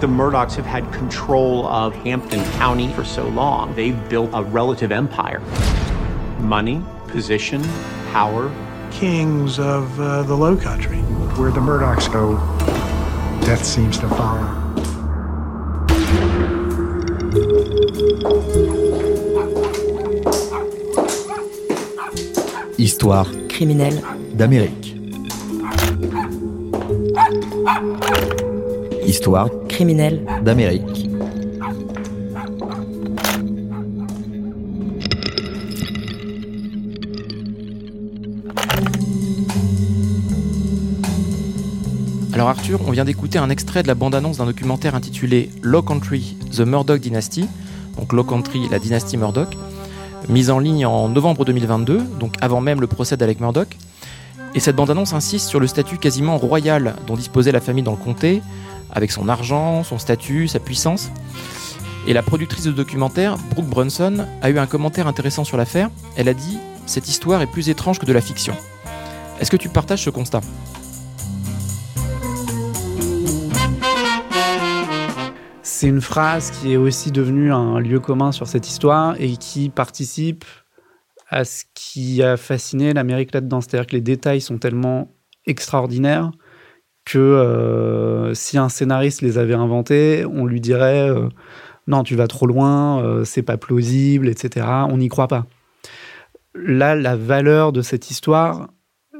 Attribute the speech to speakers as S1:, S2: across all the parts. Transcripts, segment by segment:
S1: The Murdochs have had control of Hampton County for so long. They've built a relative empire. Money, position, power.
S2: Kings of uh, the Low Country.
S3: Where the Murdochs go, death seems to follow.
S4: Histoire
S5: criminelle
S4: d'Amérique. Histoire d'Amérique.
S6: Alors Arthur, on vient d'écouter un extrait de la bande-annonce d'un documentaire intitulé Low Country, The Murdoch Dynasty, donc Low Country, la dynastie Murdoch, mise en ligne en novembre 2022, donc avant même le procès d'Alec Murdoch. Et cette bande-annonce insiste sur le statut quasiment royal dont disposait la famille dans le comté, avec son argent, son statut, sa puissance. Et la productrice de documentaire, Brooke Brunson, a eu un commentaire intéressant sur l'affaire. Elle a dit Cette histoire est plus étrange que de la fiction. Est-ce que tu partages ce constat?
S7: C'est une phrase qui est aussi devenue un lieu commun sur cette histoire et qui participe à ce qui a fasciné l'Amérique là-dedans. C'est-à-dire que les détails sont tellement extraordinaires que euh, si un scénariste les avait inventés, on lui dirait euh, non, tu vas trop loin, euh, c'est pas plausible, etc. On n'y croit pas. Là, la valeur de cette histoire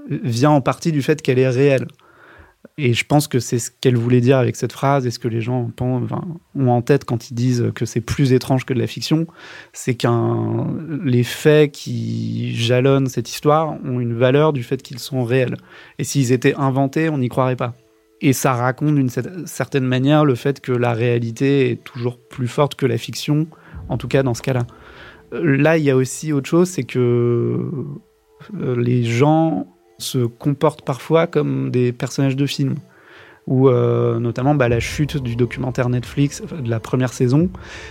S7: vient en partie du fait qu'elle est réelle. Et je pense que c'est ce qu'elle voulait dire avec cette phrase et ce que les gens ont en tête quand ils disent que c'est plus étrange que de la fiction, c'est que les faits qui jalonnent cette histoire ont une valeur du fait qu'ils sont réels. Et s'ils étaient inventés, on n'y croirait pas. Et ça raconte d'une certaine manière le fait que la réalité est toujours plus forte que la fiction, en tout cas dans ce cas-là. Là, il y a aussi autre chose, c'est que euh, les gens se comportent parfois comme des personnages de films. Ou euh, notamment bah, la chute du documentaire Netflix de la première saison,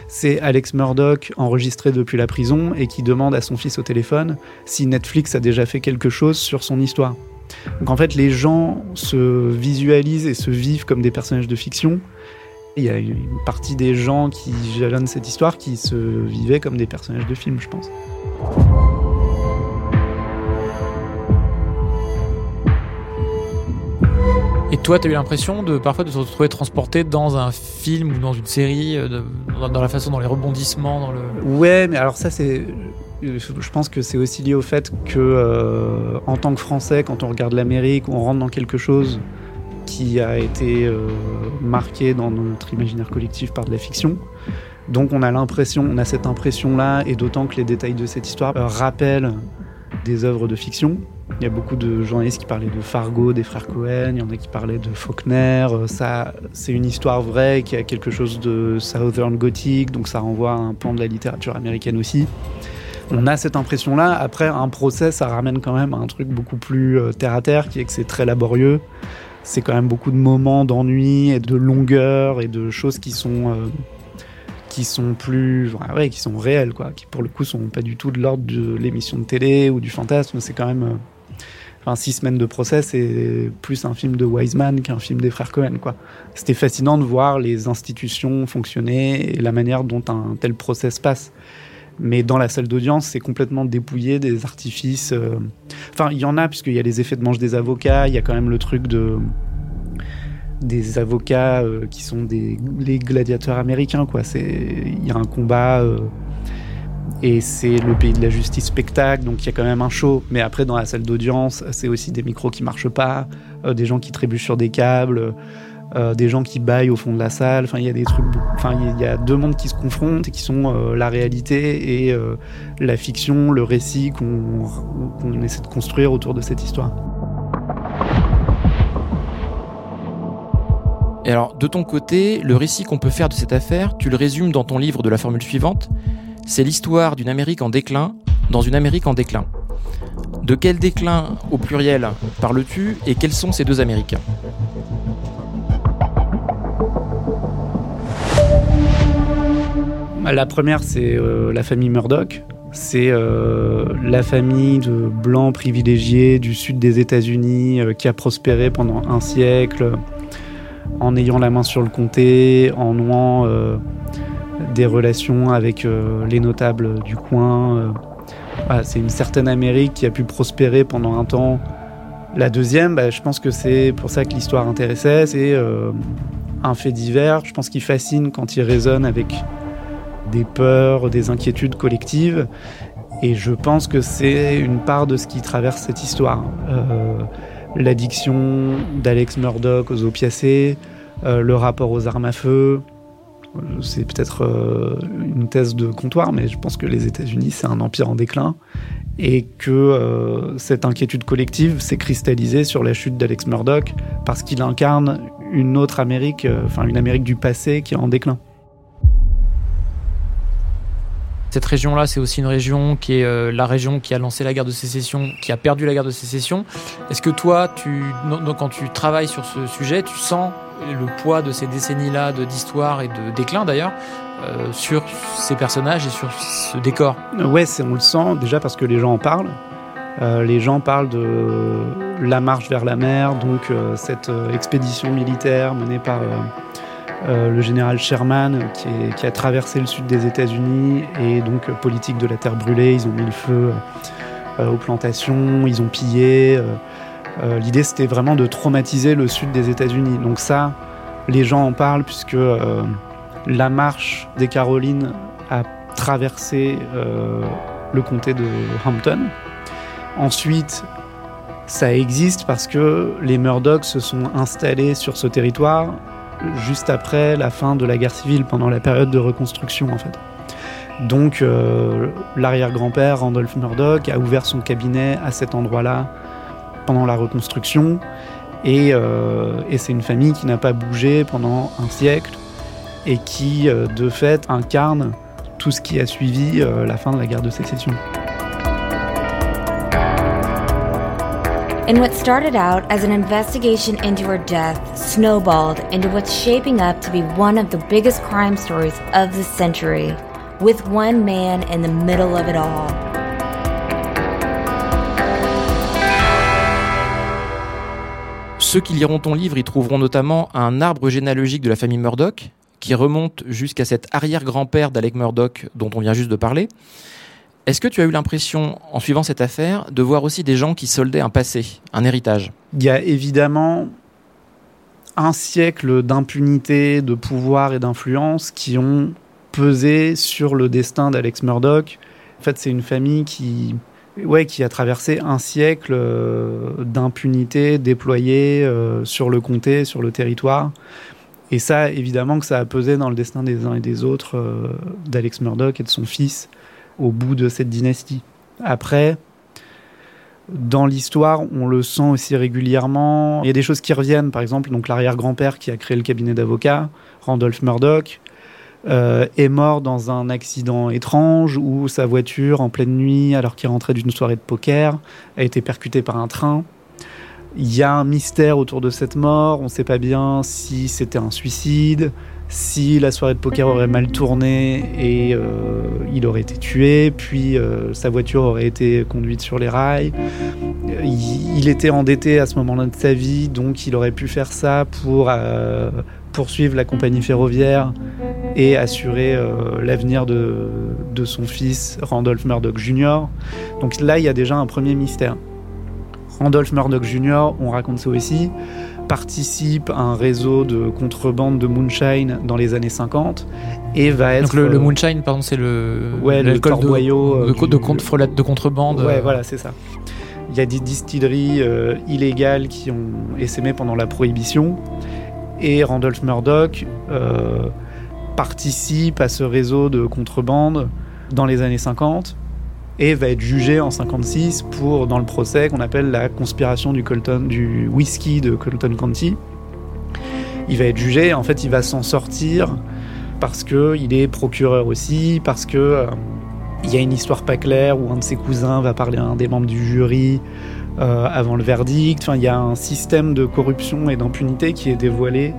S7: c'est Alex Murdoch enregistré depuis la prison et qui demande à son fils au téléphone si Netflix a déjà fait quelque chose sur son histoire. Donc en fait, les gens se visualisent et se vivent comme des personnages de fiction. Il y a une partie des gens qui jalonnent cette histoire qui se vivaient comme des personnages de film, je pense.
S6: Toi, tu as eu l'impression de parfois de te retrouver transporté dans un film ou dans une série, euh, dans la façon, dans les rebondissements, dans.
S7: Ouais, mais alors ça, c'est. Je pense que c'est aussi lié au fait que, euh, en tant que Français, quand on regarde l'Amérique, on rentre dans quelque chose qui a été euh, marqué dans notre imaginaire collectif par de la fiction. Donc on a l'impression, on a cette impression-là, et d'autant que les détails de cette histoire rappellent des œuvres de fiction. Il y a beaucoup de journalistes qui parlaient de Fargo, des frères Cohen, il y en a qui parlaient de Faulkner. Euh, ça, c'est une histoire vraie qui a quelque chose de Southern Gothic, donc ça renvoie à un pan de la littérature américaine aussi. On a cette impression-là. Après, un procès, ça ramène quand même à un truc beaucoup plus euh, terre à terre, qui est que c'est très laborieux. C'est quand même beaucoup de moments d'ennui et de longueur et de choses qui sont euh, qui sont plus ouais, qui sont réelles quoi qui pour le coup sont pas du tout de l'ordre de l'émission de télé ou du fantasme c'est quand même Enfin, six semaines de procès, c'est plus un film de Wiseman qu'un film des frères Cohen. Quoi. C'était fascinant de voir les institutions fonctionner et la manière dont un tel procès se passe. Mais dans la salle d'audience, c'est complètement dépouillé des artifices. Euh, enfin, il y en a, puisqu'il y a les effets de manche des avocats, il y a quand même le truc de des avocats euh, qui sont des les gladiateurs américains il y a un combat euh, et c'est le pays de la justice spectacle, donc il y a quand même un show. Mais après, dans la salle d'audience, c'est aussi des micros qui marchent pas, euh, des gens qui trébuchent sur des câbles, des gens qui baillent au fond de la salle. Enfin, il y a des trucs. Enfin, il y, a deux mondes qui se confrontent et qui sont la réalité et la fiction, le récit qu'on essaie de construire autour de cette histoire.
S6: Alors, de ton côté, le récit qu'on peut faire de cette affaire, tu le résumes dans ton livre de la formule suivante c'est l'histoire d'une Amérique en déclin dans une Amérique en déclin. De quel déclin au pluriel parles-tu et quels sont ces deux Américains
S7: La première, c'est euh, la famille Murdoch. C'est euh, la famille de blancs privilégiés du sud des États-Unis euh, qui a prospéré pendant un siècle en ayant la main sur le comté, en nouant des relations avec les notables du coin. c'est une certaine Amérique qui a pu prospérer pendant un temps. La deuxième, bah, je pense que c'est pour ça que l'histoire intéressait, c'est un fait divers. Je pense qu'il fascine quand il résonne avec des peurs, des inquiétudes collectives. Et je pense que c'est une part de ce qui traverse cette histoire. Euh, l'addiction d'Alex Murdoch aux opiacés, euh, le rapport aux armes à feu. C'est peut-être euh, une thèse de comptoir, mais je pense que les États-Unis, c'est un empire en déclin et que cette inquiétude collective s'est cristallisée sur la chute d'Alex Murdoch parce qu'il incarne une autre Amérique, enfin une Amérique du passé qui est en déclin.
S6: Cette région-là, c'est aussi une région qui est euh, la région qui a lancé la guerre de sécession, qui a perdu la guerre de sécession. Est-ce que toi, tu, quand tu travailles sur ce sujet, tu sens le poids de ces décennies-là d'histoire et de déclin d'ailleurs euh, sur ces personnages et sur ce décor?
S7: Ouais, on le sent déjà parce que les gens en parlent. Euh, les gens parlent de la marche vers la mer, donc cette expédition militaire menée par euh, le général Sherman qui, a traversé le sud des États-Unis et donc euh, politique de la terre brûlée. Ils ont mis le feu euh, aux plantations, ils ont pillé. L'idée c'était vraiment de traumatiser le sud des États-Unis. Donc ça, les gens en parlent puisque la marche des Carolines a traversé le comté de Hampton. Ensuite, ça existe parce que les Murdochs se sont installés sur ce territoire juste après la fin de la guerre civile, pendant la période de reconstruction en fait. Donc euh, l'arrière-grand-père Randolph Murdoch a ouvert son cabinet à cet endroit-là pendant la reconstruction euh, et, c'est une famille qui n'a pas bougé pendant un siècle et qui euh, de fait incarne tout ce qui a suivi la fin de la guerre de sécession.
S5: And what started out as an investigation into her death snowballed into what's shaping up to be one of the biggest crime stories of the century, with one man in the middle of it all.
S6: Ceux qui liront ton livre y trouveront notamment un arbre généalogique de la famille Murdoch, qui remonte jusqu'à cet arrière-grand-père d'Alec Murdoch dont on vient juste de parler, est-ce que tu as eu l'impression, en suivant cette affaire, de voir aussi des gens qui soldaient un passé, un héritage?
S7: Il y a évidemment un siècle d'impunité, de pouvoir et d'influence qui ont pesé sur le destin d'Alex Murdoch. En fait, c'est une famille qui, ouais, qui a traversé un siècle euh, d'impunité déployée euh, sur le comté, sur le territoire. Et ça, évidemment, que ça a pesé dans le destin des uns et des autres euh, d'Alex Murdoch et de son fils au bout de cette dynastie. Après, dans l'histoire, on le sent aussi régulièrement. Il y a des choses qui reviennent, par exemple, donc l'arrière-grand-père qui a créé le cabinet d'avocats, Randolph Murdoch, euh, est mort dans un accident étrange où sa voiture, en pleine nuit, alors qu'il rentrait d'une soirée de poker, a été percutée par un train. Il y a un mystère autour de cette mort. On ne sait pas bien si c'était un suicide, si la soirée de poker aurait mal tourné et euh, il aurait été tué, puis euh, sa voiture aurait été conduite sur les rails. Il, était endetté à ce moment-là de sa vie, donc il aurait pu faire ça pour euh, poursuivre la compagnie ferroviaire et assurer l'avenir de, de, son fils Randolph Murdoch Jr. Donc là, il y a déjà un premier mystère. Randolph Murdoch Jr., on raconte ça aussi, participe à un réseau de contrebande de moonshine dans les années 50 et va être.
S6: Donc le, euh, moonshine, pardon, c'est le.
S7: Ouais, le de,
S6: de, de, de, contrebande.
S7: Ouais, voilà, c'est ça. Il y a des distilleries euh, illégales qui ont essaimé pendant la prohibition et Randolph Murdoch euh, participe à ce réseau de contrebande dans les années 50 et va être jugé en 56 pour dans le procès qu'on appelle la conspiration du Colton du whisky de Colton County. Il va être jugé, en fait, il va s'en sortir parce que il est procureur aussi, parce que euh, il y a une histoire pas claire où un de ses cousins va parler à un des membres du jury euh, avant le verdict. Enfin, il y a un système de corruption et d'impunité qui est dévoilé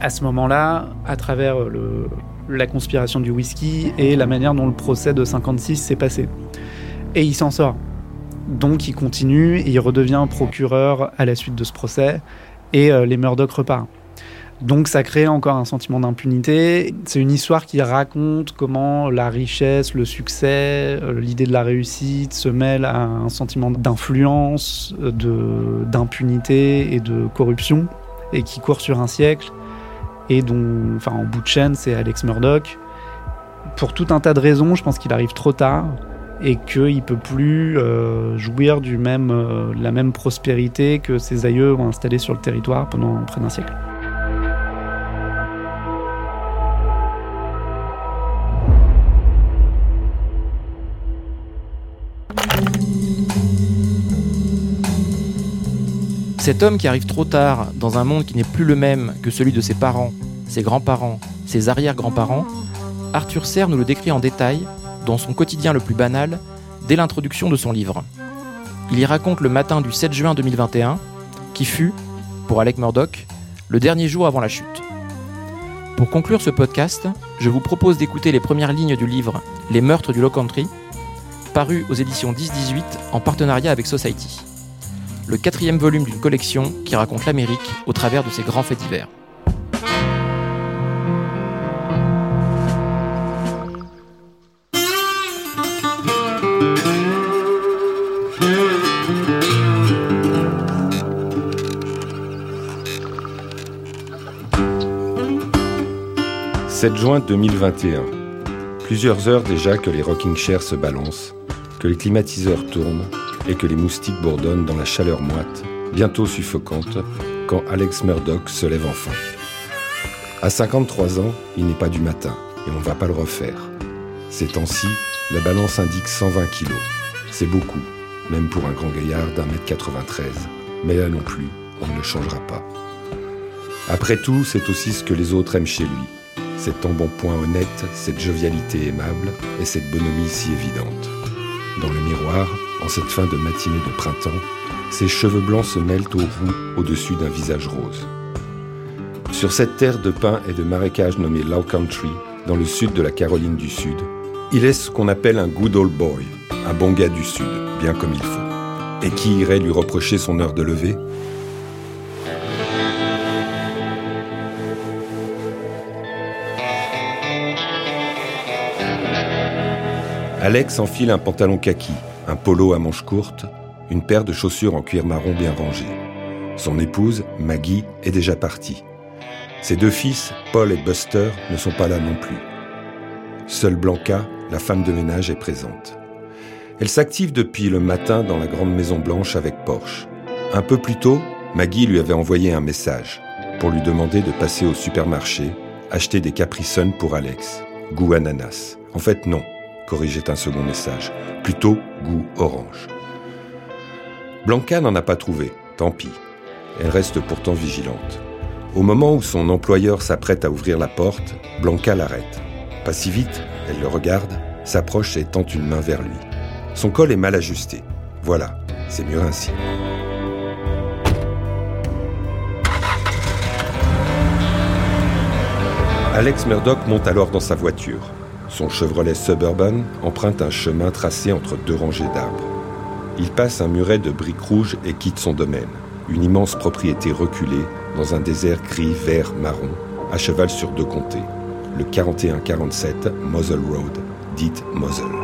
S7: à ce moment-là à travers le, la conspiration du whisky et la manière dont le procès de 56 s'est passé. Et il s'en sort. Donc il continue et il redevient procureur à la suite de ce procès et euh, les Murdoch repartent. Donc ça crée encore un sentiment d'impunité. C'est une histoire qui raconte comment la richesse, le succès, euh, l'idée de la réussite se mêlent à un sentiment d'influence, d'impunité et de corruption, et qui court sur un siècle, et dont, enfin en bout de chaîne, c'est Alex Murdoch. Pour tout un tas de raisons, je pense qu'il arrive trop tard et qu'il peut plus euh, jouir du même, euh, de la même prospérité que ses aïeux ont installé sur le territoire pendant près d'un siècle.
S6: Cet homme qui arrive trop tard dans un monde qui n'est plus le même que celui de ses parents, ses grands-parents, ses arrière-grands-parents, Arthur Serre nous le décrit en détail dans son quotidien le plus banal dès l'introduction de son livre. Il y raconte le matin du 7 juin 2021, qui fut, pour Alec Murdoch, le dernier jour avant la chute. Pour conclure ce podcast, je vous propose d'écouter les premières lignes du livre Les meurtres du Low Country, paru aux éditions 10-18 en partenariat avec Society le quatrième volume d'une collection qui raconte l'Amérique au travers de ses grands faits divers.
S8: « 7 juin 2021. Plusieurs heures déjà que les rocking chairs se balancent, que les climatiseurs tournent, et que les moustiques bourdonnent dans la chaleur moite, bientôt suffocante, quand Alex Murdoch se lève enfin. À 53 ans, il n'est pas du matin, et on ne va pas le refaire. Ces temps-ci, la balance indique 120 kilos. C'est beaucoup, même pour un grand gaillard d'un mètre 93. Mais là non plus, on ne le changera pas. Après tout, c'est aussi ce que les autres aiment chez lui. Cet embonpoint honnête, cette jovialité aimable et cette bonhomie si évidente. Dans le miroir, en cette fin de matinée de printemps, ses cheveux blancs se mêlent aux roux au-dessus d'un visage rose. Sur cette terre de pins et de marécages nommée Low Country, dans le sud de la Caroline du Sud, il est ce qu'on appelle un good old boy, un bon gars du Sud, bien comme il faut. Et qui irait lui reprocher son heure de lever? Alex enfile un pantalon kaki, un polo à manches courtes, une paire de chaussures en cuir marron bien rangées. Son épouse, Maggie, est déjà partie. Ses deux fils, Paul et Buster, ne sont pas là non plus. Seule Blanca, la femme de ménage, est présente. Elle s'active depuis le matin dans la grande maison blanche avec Porsche. Un peu plus tôt, Maggie lui avait envoyé un message pour lui demander de passer au supermarché, acheter des Capri pour Alex. Goût ananas. En fait, non corrigeait un second message. Plutôt goût orange. Blanca n'en a pas trouvé, tant pis. Elle reste pourtant vigilante. Au moment où son employeur s'apprête à ouvrir la porte, Blanca l'arrête. Pas si vite, elle le regarde, s'approche et tend une main vers lui. Son col est mal ajusté. Voilà, c'est mieux ainsi. Alex Murdoch monte alors dans sa voiture. Son Chevrolet Suburban emprunte un chemin tracé entre deux rangées d'arbres. Il passe un muret de briques rouges et quitte son domaine, une immense propriété reculée dans un désert gris, vert, marron, à cheval sur deux comtés, le 4147 Moselle Road, dite Moselle.